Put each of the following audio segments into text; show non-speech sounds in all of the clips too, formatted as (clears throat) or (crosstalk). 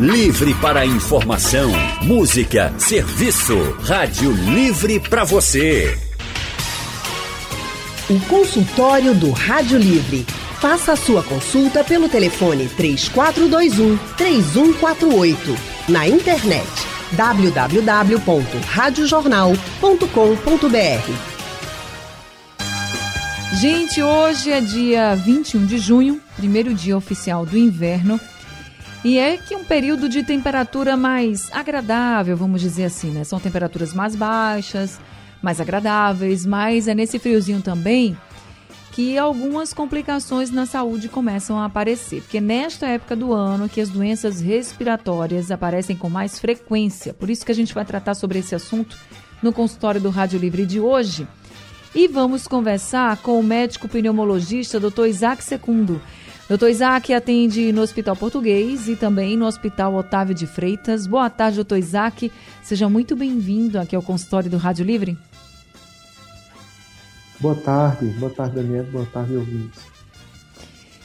Livre para informação, música, serviço. Rádio Livre para você. O consultório do Rádio Livre. Faça a sua consulta pelo telefone 3421 3148. Na internet www.radiojornal.com.br. Gente, hoje é dia 21 de junho, primeiro dia oficial do inverno. E é que um período de temperatura mais agradável, vamos dizer assim, né? São temperaturas mais baixas, mais agradáveis, mas é nesse friozinho também que algumas complicações na saúde começam a aparecer, porque nesta época do ano que as doenças respiratórias aparecem com mais frequência. Por isso que a gente vai tratar sobre esse assunto no consultório do Rádio Livre de hoje. E vamos conversar com o médico pneumologista Dr. Isaac Secundo. Doutor Isaac atende no Hospital Português e também no Hospital Otávio de Freitas. Boa tarde, doutor Isaac. Seja muito bem-vindo aqui ao consultório do Rádio Livre. Boa tarde, boa tarde, Daniel, boa tarde, ouvintes.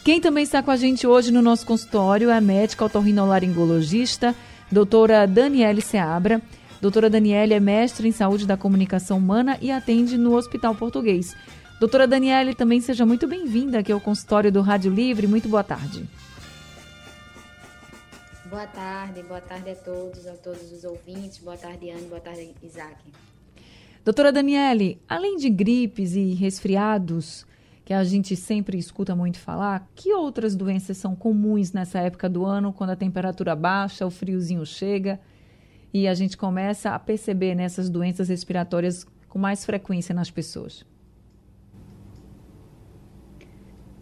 Quem também está com a gente hoje no nosso consultório é a médica otorrinolaringologista, doutora Daniele Seabra. Doutora Daniele é mestre em saúde da comunicação humana e atende no Hospital Português. Doutora Daniele, também seja muito bem-vinda aqui ao consultório do Rádio Livre. Muito boa tarde. Boa tarde, boa tarde a todos, a todos os ouvintes. Boa tarde, Anne, boa tarde, Isaac. Doutora Daniele, além de gripes e resfriados, que a gente sempre escuta muito falar, que outras doenças são comuns nessa época do ano, quando a temperatura baixa, o friozinho chega e a gente começa a perceber nessas doenças respiratórias com mais frequência nas pessoas?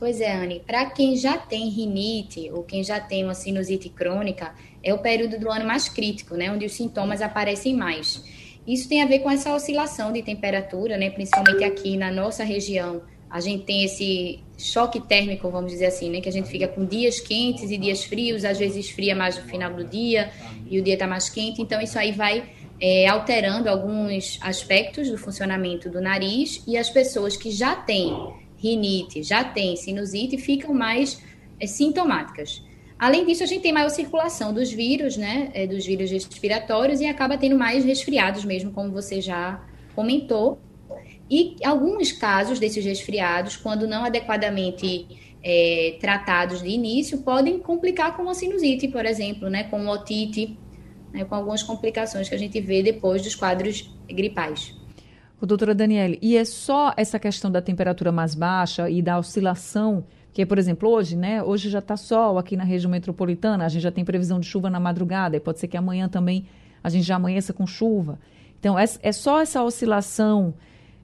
Pois é, Anne. Para quem já tem rinite ou quem já tem uma sinusite crônica, é o período do ano mais crítico, né, onde os sintomas aparecem mais. Isso tem a ver com essa oscilação de temperatura, né, principalmente aqui na nossa região. A gente tem esse choque térmico, vamos dizer assim, né, que a gente fica com dias quentes e dias frios, às vezes fria mais no final do dia e o dia está mais quente. Então, isso aí vai é, alterando alguns aspectos do funcionamento do nariz e as pessoas que já têm rinite, já tem sinusite, ficam mais é, sintomáticas. Além disso, a gente tem maior circulação dos vírus, né, é, dos vírus respiratórios e acaba tendo mais resfriados mesmo, como você já comentou. E alguns casos desses resfriados, quando não adequadamente é, tratados de início, podem complicar com uma sinusite, por exemplo, né, com otite, né, com algumas complicações que a gente vê depois dos quadros gripais. Doutora Daniele, e é só essa questão da temperatura mais baixa e da oscilação, que por exemplo hoje, né? Hoje já está sol aqui na região metropolitana, a gente já tem previsão de chuva na madrugada, e pode ser que amanhã também a gente já amanheça com chuva. Então é, é só essa oscilação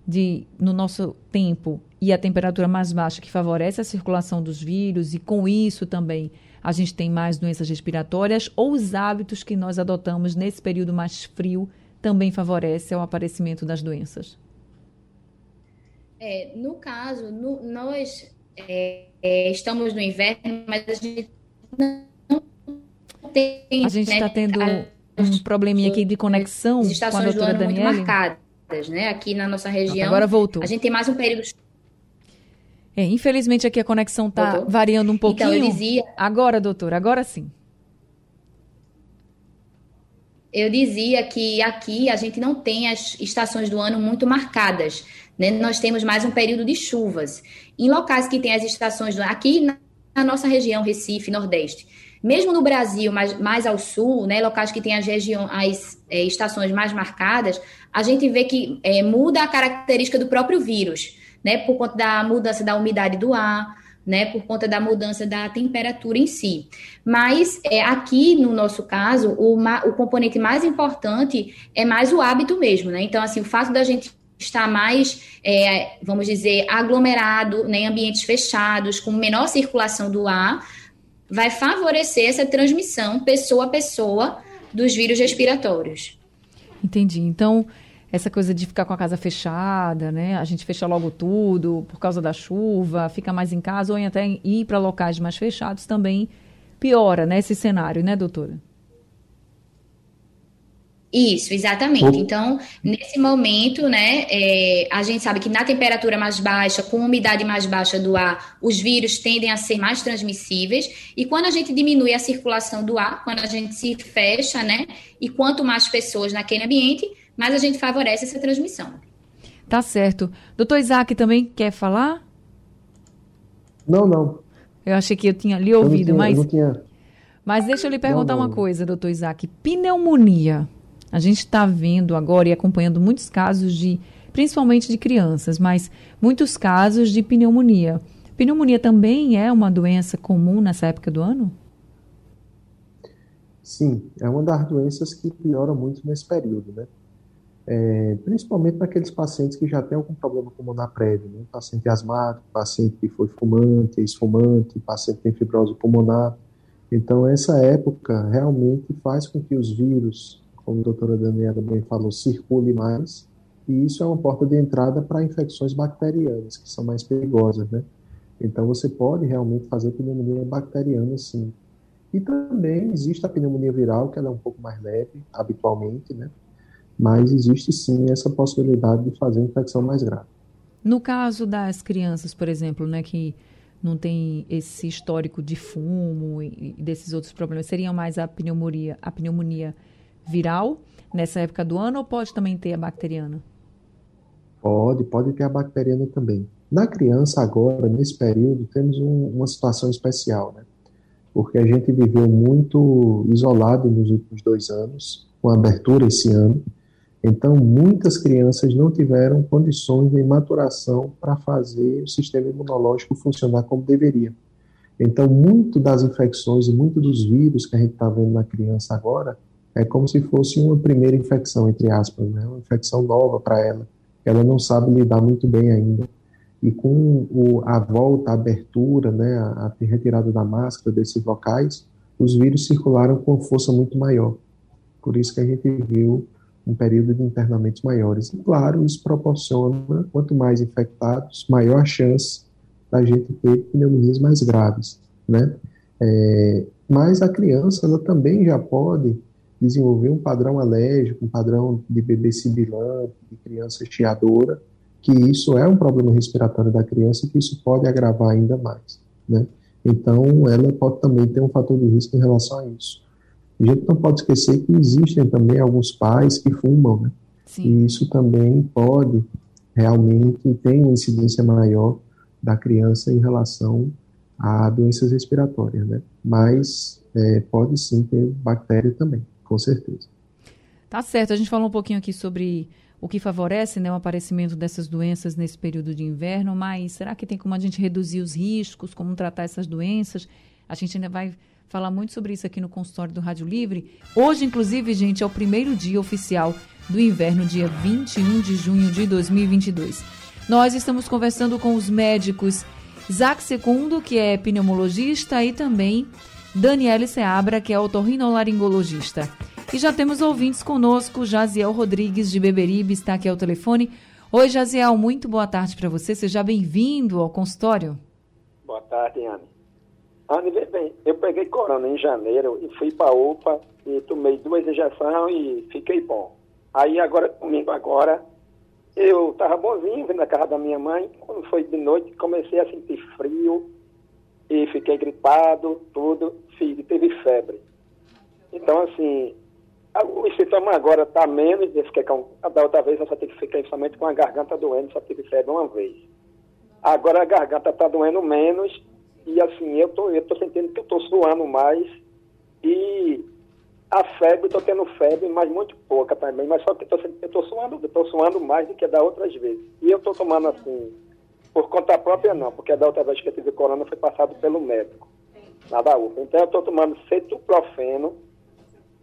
de no nosso tempo e a temperatura mais baixa que favorece a circulação dos vírus e com isso também a gente tem mais doenças respiratórias ou os hábitos que nós adotamos nesse período mais frio também favorece o aparecimento das doenças? É, no caso, no, nós é, é, estamos no inverno, mas a gente não tem. A gente está né, tendo um probleminha aqui de conexão com a doutora do muito marcadas, né? Aqui na nossa região. Agora voltou. A gente tem mais um período. É, infelizmente aqui a conexão está variando um pouquinho. Então, eu dizia. Agora, doutora, agora sim. Eu dizia que aqui a gente não tem as estações do ano muito marcadas, né? Nós temos mais um período de chuvas. Em locais que tem as estações do ano, aqui na nossa região, Recife, Nordeste, mesmo no Brasil, mais, mais ao sul, né, locais que tem as, região, as é, estações mais marcadas, a gente vê que é, muda a característica do próprio vírus, né, por conta da mudança da umidade do ar, né, por conta da mudança da temperatura em si. Mas é, aqui, no nosso caso, o, o componente mais importante é mais o hábito mesmo, né? Então, assim, o fato da gente estar mais, é, vamos dizer, aglomerado né, em ambientes fechados, com menor circulação do ar, vai favorecer essa transmissão pessoa a pessoa dos vírus respiratórios. Entendi. Então, essa coisa de ficar com a casa fechada, né? A gente fecha logo tudo por causa da chuva, fica mais em casa ou até ir para locais mais fechados também piora, né, esse cenário, né, doutora? Isso, exatamente. Então, nesse momento, né, é, a gente sabe que na temperatura mais baixa, com umidade mais baixa do ar, os vírus tendem a ser mais transmissíveis. E quando a gente diminui a circulação do ar, quando a gente se fecha, né, e quanto mais pessoas naquele ambiente, mais a gente favorece essa transmissão. Tá certo. Doutor Isaac também quer falar? Não, não. Eu achei que eu tinha lhe ouvido, tinha, mas. Eu não tinha... Mas deixa eu lhe perguntar não, não. uma coisa, doutor Isaac. Pneumonia. A gente está vendo agora e acompanhando muitos casos de, principalmente de crianças, mas muitos casos de pneumonia. Pneumonia também é uma doença comum nessa época do ano? Sim, é uma das doenças que piora muito nesse período, né? É, principalmente naqueles pacientes que já têm algum problema pulmonar prévio, né? Paciente asmático, paciente que foi fumante, ex-fumante, paciente que tem fibrose pulmonar. Então, essa época realmente faz com que os vírus como a doutora Daniela bem falou, circule mais, e isso é uma porta de entrada para infecções bacterianas, que são mais perigosas, né? Então, você pode realmente fazer pneumonia bacteriana, sim. E também existe a pneumonia viral, que ela é um pouco mais leve, habitualmente, né? Mas existe, sim, essa possibilidade de fazer infecção mais grave. No caso das crianças, por exemplo, né, que não tem esse histórico de fumo e desses outros problemas, seria mais a pneumonia, a pneumonia viral nessa época do ano ou pode também ter a bacteriana? Pode, pode ter a bacteriana também. Na criança, agora, nesse período, temos um, uma situação especial, né? Porque a gente viveu muito isolado nos últimos dois anos, com abertura esse ano. Então, muitas crianças não tiveram condições de maturação para fazer o sistema imunológico funcionar como deveria. Então, muito das infecções e muito dos vírus que a gente está vendo na criança agora é como se fosse uma primeira infecção, entre aspas, né? uma infecção nova para ela. Ela não sabe lidar muito bem ainda. E com o, a volta, a abertura, né, a, a retirada da máscara desses locais, os vírus circularam com força muito maior. Por isso que a gente viu um período de internamentos maiores. E, claro, isso proporciona, quanto mais infectados, maior a chance da gente ter pneumonias mais graves, né? É, mas a criança, ela também já pode desenvolver um padrão alérgico, um padrão de bebê sibilante, de criança chiadora, que isso é um problema respiratório da criança e que isso pode agravar ainda mais, né? Então, ela pode também ter um fator de risco em relação a isso. A gente não pode esquecer que existem também alguns pais que fumam, né? Sim. E isso também pode realmente ter uma incidência maior da criança em relação a doenças respiratórias, né? Mas é, pode sim ter bactéria também com certeza. Tá certo. A gente falou um pouquinho aqui sobre o que favorece né, o aparecimento dessas doenças nesse período de inverno, mas será que tem como a gente reduzir os riscos, como tratar essas doenças? A gente ainda vai falar muito sobre isso aqui no consultório do Rádio Livre. Hoje, inclusive, gente, é o primeiro dia oficial do inverno, dia 21 de junho de 2022. Nós estamos conversando com os médicos Isaac Secundo, que é pneumologista, e também Daniele Seabra, que é otorrinolaringologista. E já temos ouvintes conosco, Jaziel Rodrigues, de Beberibe, está aqui ao telefone. Oi, Jaziel, muito boa tarde para você. Seja bem-vindo ao consultório. Boa tarde, Anne. Bem, eu peguei corona em janeiro e fui para UPA e tomei duas injeções e fiquei bom. Aí agora, comigo agora, eu estava bonzinho, vindo na casa da minha mãe. Quando foi de noite, comecei a sentir frio, e fiquei gripado, tudo, e teve febre. Então, assim, o sintoma agora está menos, desse que da outra vez eu só tive que ficar somente com a garganta doendo, só tive febre uma vez. Agora a garganta está doendo menos e assim, eu tô, eu tô sentindo que eu tô suando mais e a febre, estou tendo febre, mas muito pouca também, mas só que eu tô, eu tô suando, eu tô suando mais do que da outras vezes. E eu estou tomando assim, por conta própria, não, porque da outra vez que eu tive corona foi passado pelo médico, na da UPA. Então, eu estou tomando cetoprofeno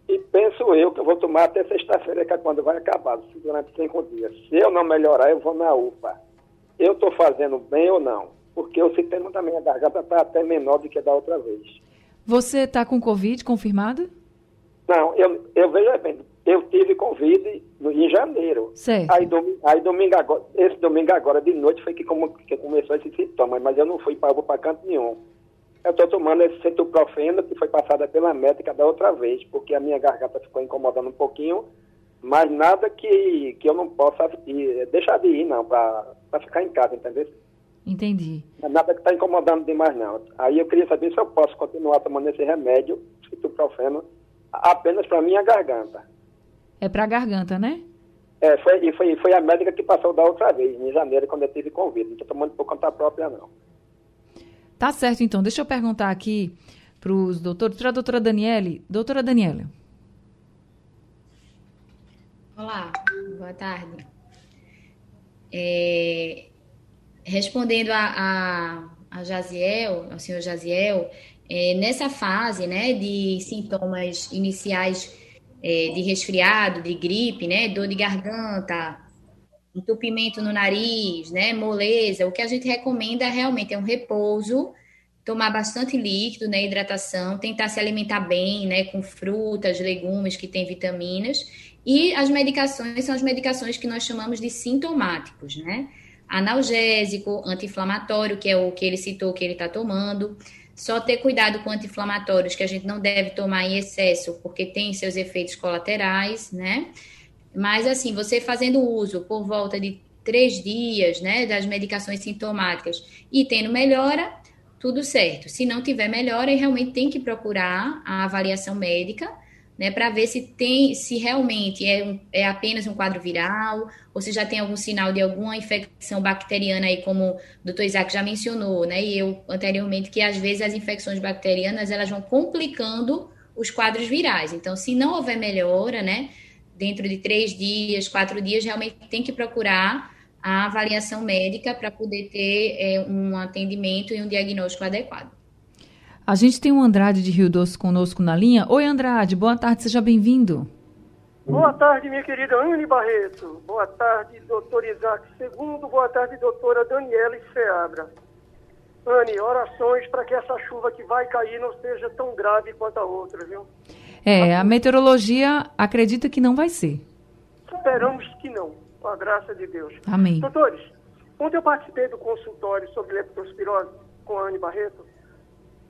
e penso eu que eu vou tomar até sexta-feira, que é quando vai acabar, durante cinco dias. Se eu não melhorar, eu vou na UPA. Eu estou fazendo bem ou não? Porque o sistema da minha garganta está até menor do que da outra vez. Você está com Covid confirmado? Não, eu, eu vejo bem, eu tive Covid em janeiro. Certo. Aí, domingo, aí domingo agora, esse domingo agora de noite foi que, como, que começou esse sintoma, mas eu não fui para canto nenhum. Eu estou tomando esse cetoprofeno que foi passada pela médica da outra vez, porque a minha garganta ficou incomodando um pouquinho Mas nada que, que eu não possa ir, deixar de ir, não, para ficar em casa, entendeu? Entendi. Não é nada que está incomodando demais, não. Aí eu queria saber se eu posso continuar tomando esse remédio, citoprofeno, apenas para minha garganta. É para a garganta, né? É, foi, foi, foi a médica que passou da outra vez, em janeiro, quando eu tive Covid. Não estou tomando por conta própria, não. Tá certo, então. Deixa eu perguntar aqui para os doutores, para a doutora Daniele. Doutora Daniela. Olá, boa tarde. É, respondendo a, a, a Jaziel, ao senhor Jaziel, é, nessa fase né, de sintomas iniciais é, de resfriado, de gripe, né, dor de garganta, entupimento no nariz, né, moleza, o que a gente recomenda realmente é um repouso, tomar bastante líquido, né, hidratação, tentar se alimentar bem, né, com frutas, legumes que têm vitaminas, e as medicações são as medicações que nós chamamos de sintomáticos, né, analgésico, anti-inflamatório, que é o que ele citou que ele está tomando, só ter cuidado com anti-inflamatórios, que a gente não deve tomar em excesso, porque tem seus efeitos colaterais, né? Mas, assim, você fazendo uso por volta de três dias, né, das medicações sintomáticas e tendo melhora, tudo certo. Se não tiver melhora, realmente tem que procurar a avaliação médica né, para ver se tem, se realmente é, um, é apenas um quadro viral, ou se já tem algum sinal de alguma infecção bacteriana aí, como o doutor Isaac já mencionou, né, e eu anteriormente, que às vezes as infecções bacterianas, elas vão complicando os quadros virais. Então, se não houver melhora, né, dentro de três dias, quatro dias, realmente tem que procurar a avaliação médica para poder ter é, um atendimento e um diagnóstico adequado. A gente tem o Andrade de Rio Doce conosco na linha. Oi, Andrade, boa tarde, seja bem-vindo. Boa tarde, minha querida Anne Barreto. Boa tarde, doutor Isaac Segundo. Boa tarde, doutora Daniela Seabra. Anne, orações para que essa chuva que vai cair não seja tão grave quanto a outra, viu? É, a meteorologia acredita que não vai ser. Esperamos que não, com a graça de Deus. Amém. Doutores, ontem eu participei do consultório sobre leptospirose com a Anne Barreto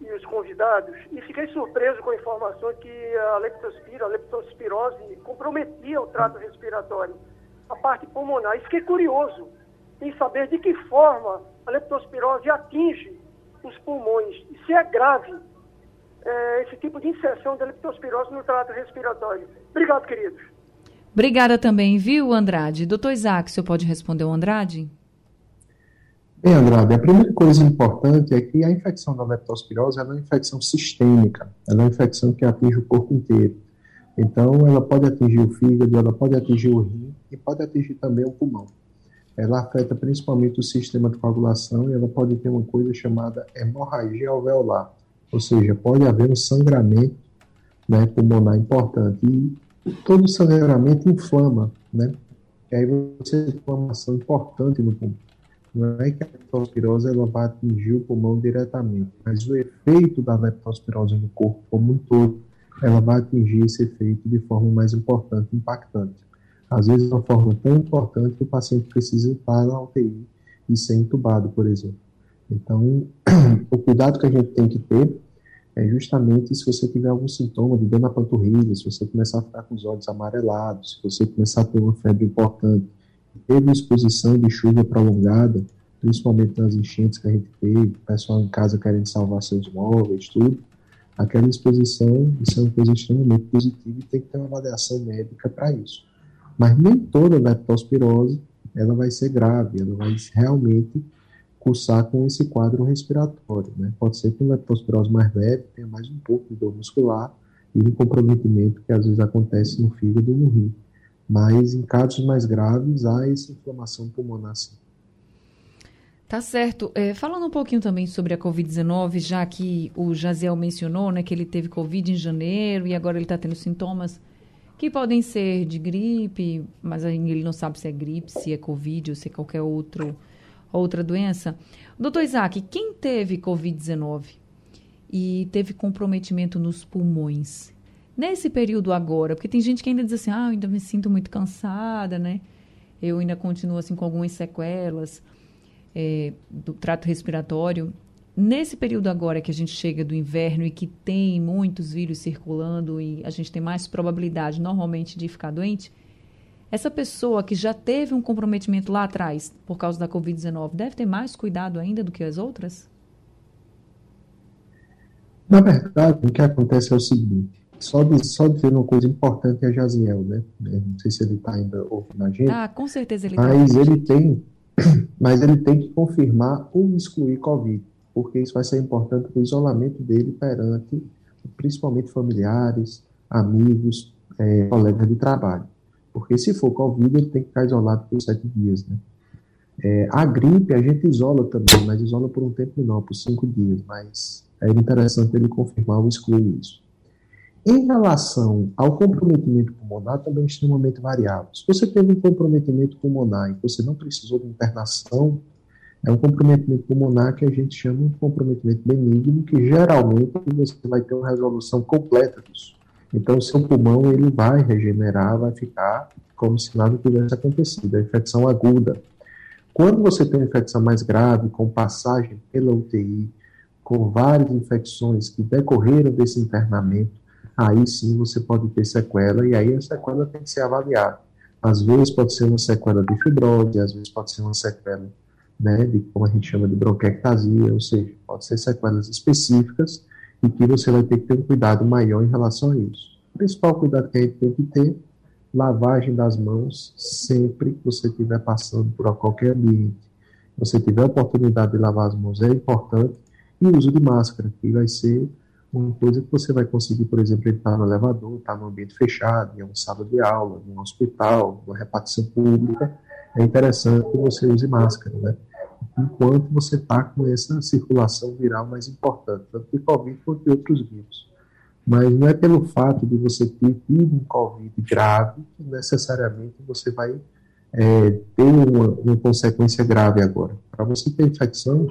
e os convidados e fiquei surpreso com a informação que a leptospira, a leptospirose comprometia o trato respiratório, a parte pulmonar. E fiquei curioso em saber de que forma a leptospirose atinge os pulmões e se é grave é, esse tipo de inserção da leptospirose no trato respiratório. Obrigado, queridos. Obrigada também, viu, Andrade? Doutor Isaac, o senhor pode responder o Andrade? Bem, Andrade, a primeira coisa importante é que a infecção da leptospirose é uma infecção sistêmica, é uma infecção que atinge o corpo inteiro. Então, ela pode atingir o fígado, ela pode atingir o rim e pode atingir também o pulmão. Ela afeta principalmente o sistema de coagulação e ela pode ter uma coisa chamada hemorragia alveolar, ou seja, pode haver um sangramento né, pulmonar importante. E todo sangramento inflama, né? E aí você tem uma inflamação importante no pulmão. Não é que a leptospirose ela vai atingir o pulmão diretamente, mas o efeito da leptospirose no corpo como um todo, ela vai atingir esse efeito de forma mais importante, impactante. Às vezes, de uma forma tão importante que o paciente precisa estar na UTI e ser entubado, por exemplo. Então, (clears throat) o cuidado que a gente tem que ter é justamente se você tiver algum sintoma de dor na panturrilha, se você começar a ficar com os olhos amarelados, se você começar a ter uma febre importante, teve exposição de chuva prolongada, principalmente nas enchentes que a gente teve, o pessoal em casa querendo salvar seus móveis, tudo, aquela exposição, isso é uma coisa extremamente positiva e tem que ter uma avaliação médica para isso. Mas nem toda leptospirose ela vai ser grave, ela vai realmente cursar com esse quadro respiratório. Né? Pode ser que uma leptospirose mais leve tenha mais um pouco de dor muscular e um comprometimento que às vezes acontece no fígado e no rim. Mas em casos mais graves, há essa inflamação pulmonar sim. Tá certo. É, falando um pouquinho também sobre a Covid-19, já que o Jaziel mencionou né, que ele teve Covid em janeiro e agora ele está tendo sintomas que podem ser de gripe, mas ele não sabe se é gripe, se é Covid ou se é qualquer outro, outra doença. Doutor Isaac, quem teve Covid-19 e teve comprometimento nos pulmões, Nesse período agora, porque tem gente que ainda diz assim, ah, eu ainda me sinto muito cansada, né? Eu ainda continuo assim com algumas sequelas é, do trato respiratório. Nesse período agora que a gente chega do inverno e que tem muitos vírus circulando e a gente tem mais probabilidade normalmente de ficar doente, essa pessoa que já teve um comprometimento lá atrás por causa da Covid-19 deve ter mais cuidado ainda do que as outras? Na verdade, o que acontece é o seguinte: só de, só de ver uma coisa importante é Jaziel, né? Não sei se ele está ainda ouvindo a gente. Ah, com certeza ele está. Mas tá ele tem, (clears throat) mas ele tem que confirmar ou excluir Covid, porque isso vai ser importante para o isolamento dele perante, principalmente familiares, amigos, é, colegas de trabalho. Porque se for Covid, ele tem que ficar isolado por sete dias, né? É, a gripe a gente isola também, mas isola por um tempo menor, por cinco dias, mas é interessante ele confirmar ou excluir isso. Em relação ao comprometimento pulmonar, também é extremamente variável. Se você teve um comprometimento pulmonar e você não precisou de internação, é um comprometimento pulmonar que a gente chama de comprometimento benigno, que geralmente você vai ter uma resolução completa disso. Então, o seu pulmão ele vai regenerar, vai ficar como se nada tivesse acontecido. A infecção aguda. Quando você tem uma infecção mais grave, com passagem pela UTI, com várias infecções que decorreram desse internamento, aí sim você pode ter sequela, e aí a sequela tem que ser avaliada. Às vezes pode ser uma sequela de fibrose, às vezes pode ser uma sequela, né, de como a gente chama de bronquiectasia, ou seja, pode ser sequelas específicas e que você vai ter que ter um cuidado maior em relação a isso. O principal cuidado que a gente tem que ter, lavagem das mãos sempre que você estiver passando por qualquer ambiente. Se você tiver a oportunidade de lavar as mãos, é importante, e uso de máscara, que vai ser uma coisa que você vai conseguir, por exemplo, está no elevador, está no ambiente fechado, em uma sala de aula, em um hospital, numa repartição pública, é interessante que você use máscara, né? Enquanto você está com essa circulação viral mais importante, tanto de Covid quanto de outros vírus. Mas não é pelo fato de você ter tido um Covid grave que necessariamente você vai é, ter uma, uma consequência grave agora. Para você ter infecção,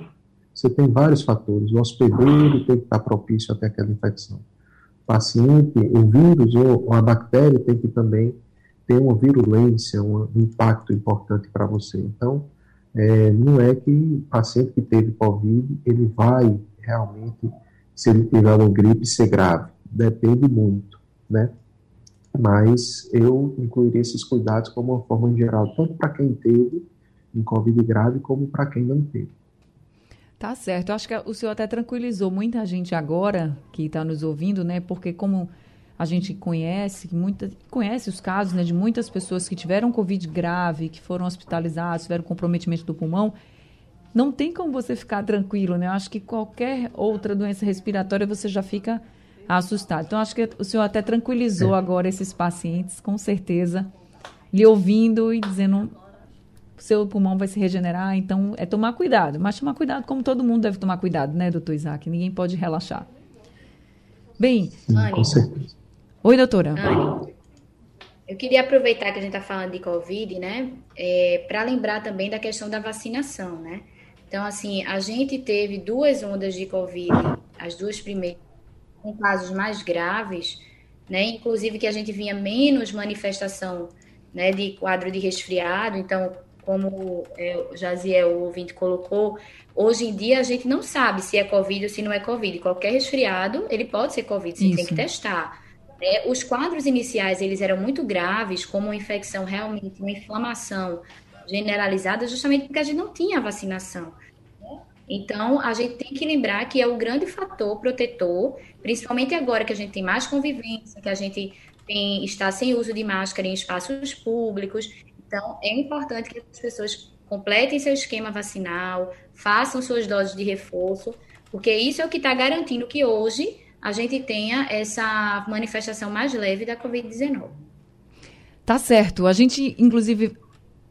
você tem vários fatores. O hospedeiro tem que estar propício até aquela infecção. O paciente, o vírus ou a bactéria tem que também ter uma virulência, um impacto importante para você. Então, é, não é que o paciente que teve Covid, ele vai realmente, se ele tiver uma gripe, ser grave. Depende muito, né? Mas eu incluiria esses cuidados como uma forma geral, tanto para quem teve um Covid grave, como para quem não teve. Tá certo. Eu acho que o senhor até tranquilizou muita gente agora que está nos ouvindo, né? Porque como a gente conhece, muita, conhece os casos né, de muitas pessoas que tiveram Covid grave, que foram hospitalizadas, tiveram comprometimento do pulmão, não tem como você ficar tranquilo, né? Eu acho que qualquer outra doença respiratória você já fica assustado. Então, acho que o senhor até tranquilizou é. agora esses pacientes, com certeza, lhe ouvindo e dizendo seu pulmão vai se regenerar, então é tomar cuidado. Mas tomar cuidado como todo mundo deve tomar cuidado, né, doutor Isaac? Ninguém pode relaxar. Bem. Anne. Oi, doutora. Anne, eu queria aproveitar que a gente está falando de Covid, né, é, para lembrar também da questão da vacinação, né? Então, assim, a gente teve duas ondas de Covid, as duas primeiras, com casos mais graves, né? Inclusive que a gente vinha menos manifestação, né, de quadro de resfriado, então como é, o Jaziel, o ouvinte, colocou, hoje em dia a gente não sabe se é Covid ou se não é Covid. Qualquer resfriado, ele pode ser Covid, você tem que testar. É, os quadros iniciais, eles eram muito graves, como uma infecção realmente, uma inflamação generalizada, justamente porque a gente não tinha vacinação. Né? Então, a gente tem que lembrar que é o grande fator protetor, principalmente agora que a gente tem mais convivência, que a gente tem, está sem uso de máscara em espaços públicos. Então, é importante que as pessoas completem seu esquema vacinal, façam suas doses de reforço, porque isso é o que está garantindo que hoje a gente tenha essa manifestação mais leve da Covid-19. Tá certo. A gente, inclusive,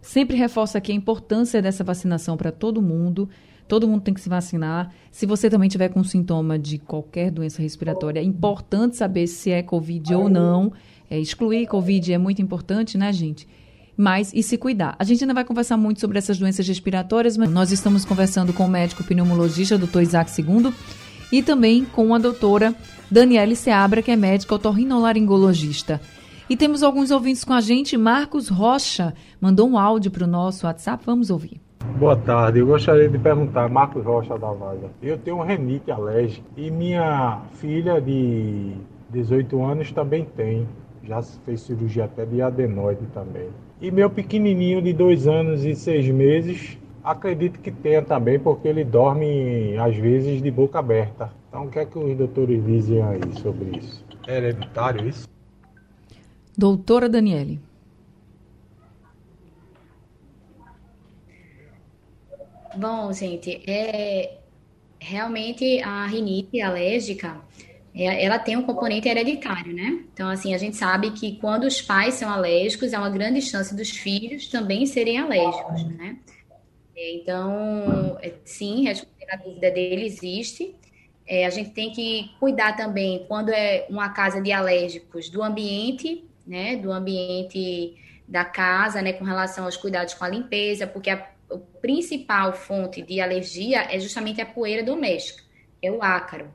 sempre reforça aqui a importância dessa vacinação para todo mundo. Todo mundo tem que se vacinar. Se você também tiver com sintoma de qualquer doença respiratória, é importante saber se é Covid ou não. É, excluir Covid é muito importante, né, gente? Mas e se cuidar. A gente ainda vai conversar muito sobre essas doenças respiratórias, mas nós estamos conversando com o médico pneumologista, doutor Isaac II, e também com a doutora Daniele Seabra, que é médica otorrinolaringologista. E temos alguns ouvintes com a gente. Marcos Rocha mandou um áudio para o nosso WhatsApp. Vamos ouvir. Boa tarde, eu gostaria de perguntar, Marcos Rocha da Vaga. Eu tenho renite alérgica e minha filha de 18 anos também tem. Já fez cirurgia até de adenoide também. E meu pequenininho de dois anos e seis meses, acredito que tenha também, porque ele dorme às vezes de boca aberta. Então, o que é que os doutores dizem aí sobre isso? É hereditário isso? Doutora Daniele. Bom, gente, é realmente a rinite alérgica, ela tem um componente hereditário, né? Então, assim, a gente sabe que quando os pais são alérgicos, há uma grande chance dos filhos também serem alérgicos, né? Então, é, sim, respondendo a dúvida dele, existe. É, a gente tem que cuidar também, quando é uma casa de alérgicos, do ambiente, né? Do ambiente da casa, né? Com relação aos cuidados com a limpeza, porque a principal fonte de alergia é justamente a poeira doméstica, é o ácaro.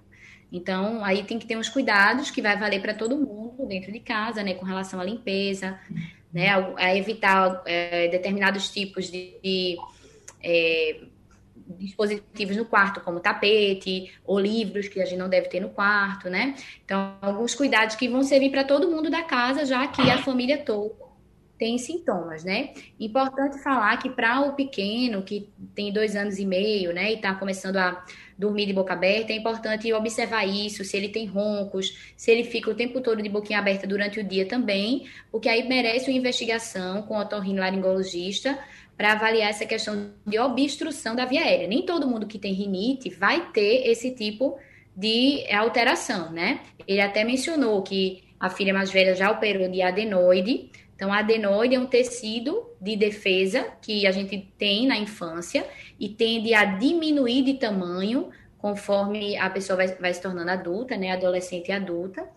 Então, aí tem que ter uns cuidados que vai valer para todo mundo dentro de casa, né, com relação à limpeza, né, a, evitar é, determinados tipos de, de é, dispositivos no quarto, como tapete ou livros que a gente não deve ter no quarto, né? Então, alguns cuidados que vão servir para todo mundo da casa, já que a família toda tem sintomas, né? Importante falar que para o pequeno, que tem dois anos e meio, né, e está começando a dormir de boca aberta, é importante observar isso, se ele tem roncos, se ele fica o tempo todo de boquinha aberta durante o dia também, porque aí merece uma investigação com o otorrinolaringologista para avaliar essa questão de obstrução da via aérea. Nem todo mundo que tem rinite vai ter esse tipo de alteração, né? Ele até mencionou que a filha mais velha já operou de adenoide, então, a adenoide é um tecido de defesa que a gente tem na infância e tende a diminuir de tamanho conforme a pessoa vai, vai se tornando adulta, né, adolescente e adulta.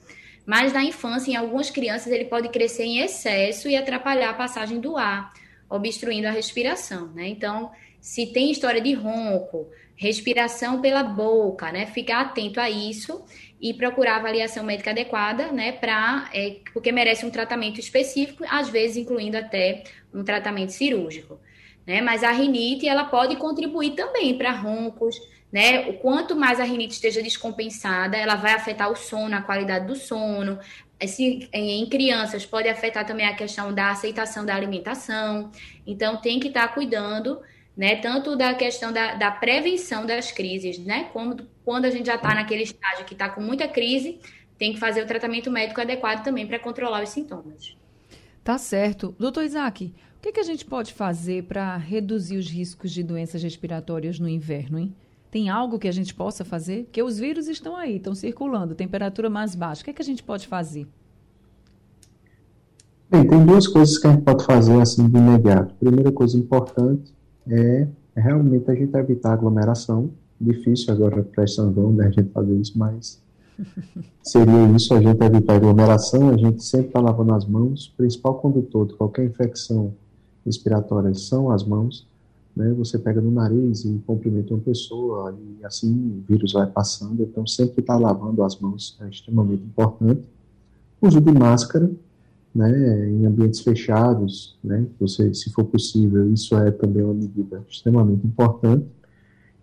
Mas na infância, em algumas crianças, ele pode crescer em excesso e atrapalhar a passagem do ar, obstruindo a respiração, né? Então, se tem história de ronco, respiração pela boca, né? Ficar atento a isso e procurar avaliação médica adequada, né, para é, porque merece um tratamento específico, às vezes incluindo até um tratamento cirúrgico, né? Mas a rinite ela pode contribuir também para roncos, né? O quanto mais a rinite esteja descompensada, ela vai afetar o sono, a qualidade do sono. Esse, em crianças pode afetar também a questão da aceitação da alimentação. Então tem que estar tá cuidando né? Tanto da questão da, da prevenção das crises, né? Como quando a gente já está naquele estágio que está com muita crise, tem que fazer o tratamento médico adequado também para controlar os sintomas. Tá certo. Doutor Isaac, o que, que a gente pode fazer para reduzir os riscos de doenças respiratórias no inverno, hein? Tem algo que a gente possa fazer? Porque os vírus estão aí, estão circulando, temperatura mais baixa. O que, que a gente pode fazer? Bem, tem duas coisas que a gente pode fazer assim de imediato. Primeira coisa importante é realmente a gente evitar aglomeração. Difícil agora para João né, a gente fazer isso, mas (laughs) seria isso, a gente evitar aglomeração, a gente sempre está lavando as mãos, o principal condutor de qualquer infecção respiratória são as mãos, né, você pega no nariz e cumprimenta uma pessoa, e assim o vírus vai passando, então sempre estar tá lavando as mãos é extremamente importante. Uso de máscara, né, em ambientes fechados, né, você, se for possível, isso é também uma medida extremamente importante.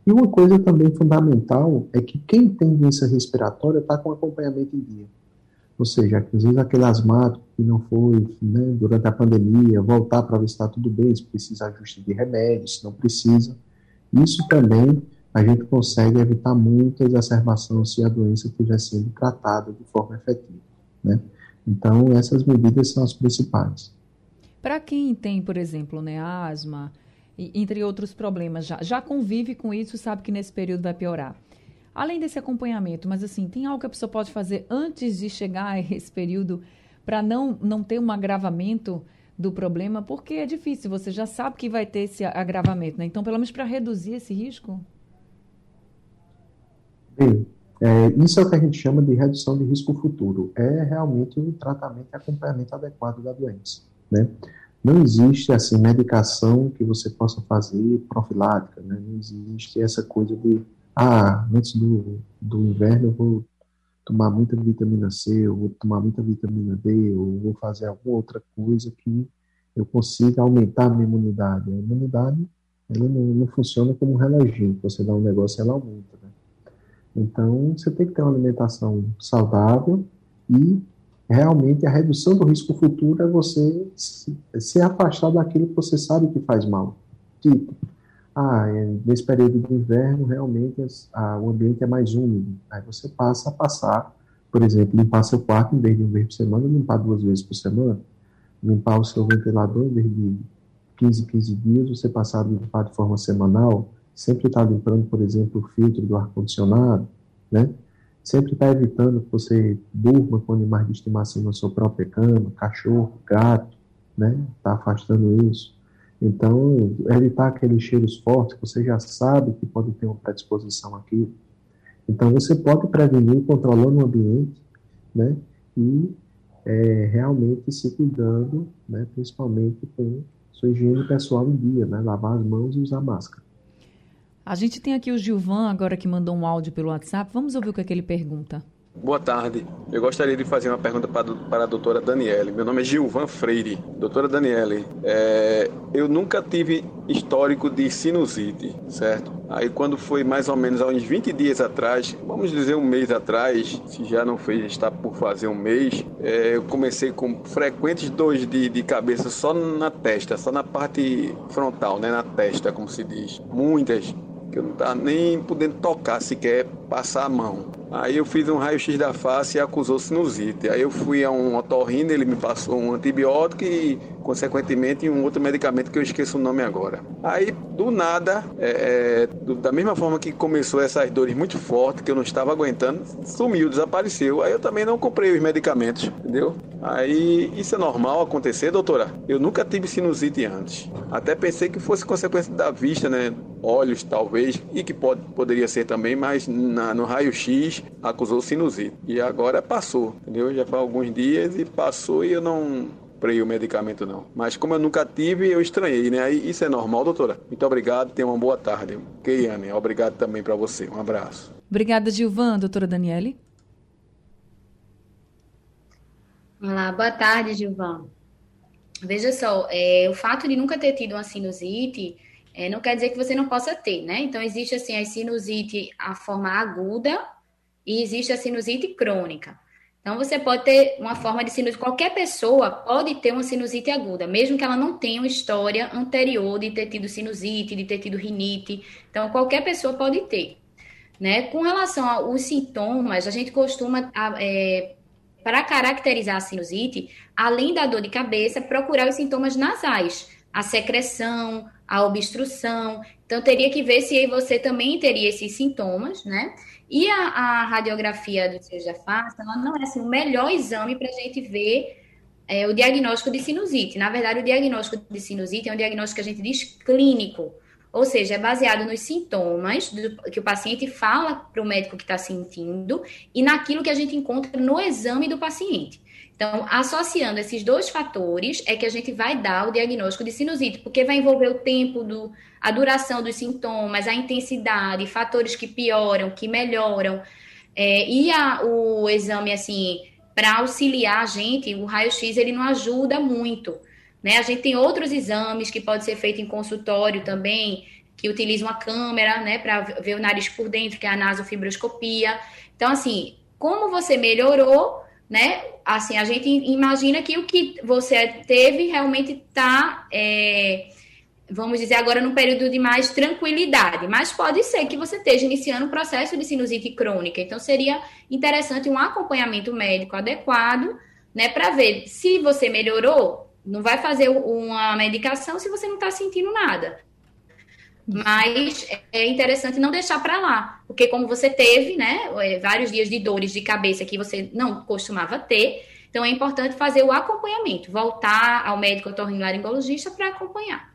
E uma coisa também fundamental é que quem tem doença respiratória está com acompanhamento em dia. Ou seja, às vezes aquele asmático que não foi né, durante a pandemia, voltar para ver se está tudo bem, se precisa ajuste de remédio, se não precisa. Isso também a gente consegue evitar muita exacerbação se a doença estiver sendo tratada de forma efetiva. Né? Então, essas medidas são as principais. Para quem tem, por exemplo, né, asma, e, entre outros problemas, já, já convive com isso, sabe que nesse período vai piorar. Além desse acompanhamento, mas assim, tem algo que a pessoa pode fazer antes de chegar a esse período para não, não ter um agravamento do problema? Porque é difícil, você já sabe que vai ter esse agravamento, né? Então, pelo menos para reduzir esse risco? Bem, é, isso é o que a gente chama de redução de risco futuro. É realmente um tratamento e acompanhamento adequado da doença. Né? Não existe assim medicação que você possa fazer profilática. Né? Não existe essa coisa de ah, antes do, do inverno eu vou tomar muita vitamina C, ou vou tomar muita vitamina D, ou vou fazer alguma outra coisa que eu consiga aumentar a minha imunidade. A imunidade ela não, não funciona como um reloginho. Você dá um negócio, ela aumenta. Então, você tem que ter uma alimentação saudável e realmente a redução do risco futuro é você se, afastar daquilo que você sabe que faz mal. Tipo, ah, é, nesse período de inverno, realmente o ambiente é mais úmido. Aí você passa a passar, por exemplo, limpar seu quarto em vez de uma vez por semana, limpar duas vezes por semana. Limpar o seu ventilador em vez de 15, 15 dias, você passar a limpar de forma semanal. Sempre estar tá limpando, por exemplo, o filtro do ar-condicionado, né? Sempre estar tá evitando que você durma com animais de estimação na sua própria cama, cachorro, gato, né? Está afastando isso. Então, evitar aqueles cheiros fortes que você já sabe que pode ter uma predisposição aqui. Então, você pode prevenir controlando o ambiente, né? E é, realmente se cuidando, né? Principalmente com sua higiene pessoal em dia, né? Lavar as mãos e usar máscara. A gente tem aqui o Gilvan agora que mandou um áudio pelo WhatsApp. Vamos ouvir o que, é que ele pergunta. Boa tarde. Eu gostaria de fazer uma pergunta para, a doutora Daniele. Meu nome é Gilvan Freire. Doutora Daniele, é, eu nunca tive histórico de sinusite, certo? Aí quando foi mais ou menos há uns 20 dias atrás, vamos dizer um mês atrás, se já não fez, está por fazer um mês, é, eu comecei com frequentes dores de, de cabeça só na testa, só na parte frontal, né? Na testa, como se diz. Muitas, que eu não estava nem podendo tocar sequer, passar a mão. Aí eu fiz um raio-x da face e acusou sinusite. Aí eu fui a um otorrino, ele me passou um antibiótico e, consequentemente, um outro medicamento que eu esqueço o nome agora. Aí, do nada, é, é, da mesma forma que começou essas dores muito fortes, que eu não estava aguentando, sumiu, desapareceu. Aí eu também não comprei os medicamentos, entendeu? Aí, isso é normal acontecer, doutora? Eu nunca tive sinusite antes. Até pensei que fosse consequência da vista, né? Olhos, talvez, e que pode, poderia ser também, mas na, no raio-x acusou sinusite. E agora passou, entendeu? Já faz alguns dias e passou e eu não comprei o medicamento não. Mas como eu nunca tive, eu estranhei, né? Aí isso é normal, doutora? Muito obrigado, tenha uma boa tarde. Keiane, obrigado também para você. Um abraço. Obrigada, Gilvan. Doutora Daniele? Olá, boa tarde, Gilvan. Veja só, é, o fato de nunca ter tido uma sinusite é, não quer dizer que você não possa ter, né? Então, existe assim a sinusite, a forma aguda, e existe a sinusite crônica. Então, você pode ter uma forma de sinusite. Qualquer pessoa pode ter uma sinusite aguda, mesmo que ela não tenha uma história anterior de ter tido sinusite, de ter tido rinite. Então, qualquer pessoa pode ter. Né? Com relação aos sintomas, a gente costuma, é, para caracterizar a sinusite, além da dor de cabeça, procurar os sintomas nasais, a secreção, a obstrução. Então, teria que ver se você também teria esses sintomas, né? E a, a radiografia do seja face, ela não é assim, o melhor exame para a gente ver é, o diagnóstico de sinusite. Na verdade, o diagnóstico de sinusite é um diagnóstico que a gente diz clínico, ou seja, é baseado nos sintomas do, que o paciente fala para o médico que está sentindo e naquilo que a gente encontra no exame do paciente. Então, associando esses dois fatores, é que a gente vai dar o diagnóstico de sinusite, porque vai envolver o tempo, do, a duração dos sintomas, a intensidade, fatores que pioram, que melhoram. É, e a, o exame, assim, para auxiliar a gente, o raio-x, ele não ajuda muito. Né? A gente tem outros exames que pode ser feito em consultório também, que utilizam a câmera, né, para ver o nariz por dentro, que é a nasofibroscopia. Então, assim, como você melhorou, né? Assim, a gente imagina que o que você teve realmente está, é, vamos dizer, agora num período de mais tranquilidade, mas pode ser que você esteja iniciando um processo de sinusite crônica, então seria interessante um acompanhamento médico adequado, né, para ver se você melhorou, não vai fazer uma medicação se você não está sentindo nada. Mas é interessante não deixar para lá, porque como você teve, né, é, vários dias de dores de cabeça que você não costumava ter, então é importante fazer o acompanhamento, voltar ao médico otorrinolaringologista para acompanhar.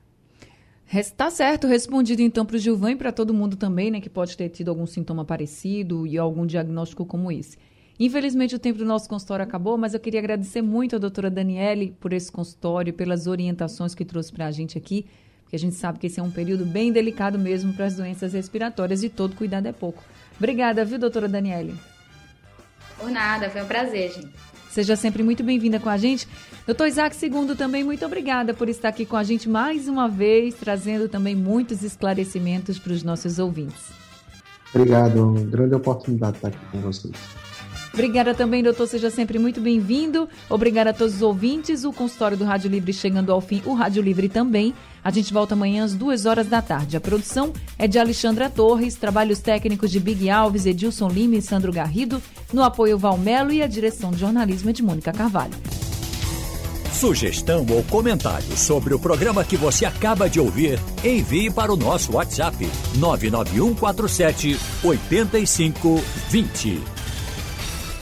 Está certo, respondido então para o Gilvan e para todo mundo também, né, que pode ter tido algum sintoma parecido e algum diagnóstico como esse. Infelizmente o tempo do nosso consultório acabou, mas eu queria agradecer muito a doutora Daniele por esse consultório, pelas orientações que trouxe para a gente aqui porque a gente sabe que esse é um período bem delicado mesmo para as doenças respiratórias e todo cuidado é pouco. Obrigada, viu, doutora Daniele? Por nada, foi um prazer, gente. Seja sempre muito bem-vinda com a gente. Doutor Isaac Segundo, também muito obrigada por estar aqui com a gente mais uma vez, trazendo também muitos esclarecimentos para os nossos ouvintes. Obrigado, uma grande oportunidade estar aqui com vocês. Obrigada também, doutor. Seja sempre muito bem-vindo. Obrigada a todos os ouvintes. O consultório do Rádio Livre chegando ao fim. O Rádio Livre também. A gente volta amanhã às duas horas da tarde. A produção é de Alexandra Torres, trabalhos técnicos de Big Alves, Edilson Lima e Sandro Garrido, no apoio Valmelo e a direção de jornalismo é de Mônica Carvalho. Sugestão ou comentário sobre o programa que você acaba de ouvir, envie para o nosso WhatsApp 99147 8520.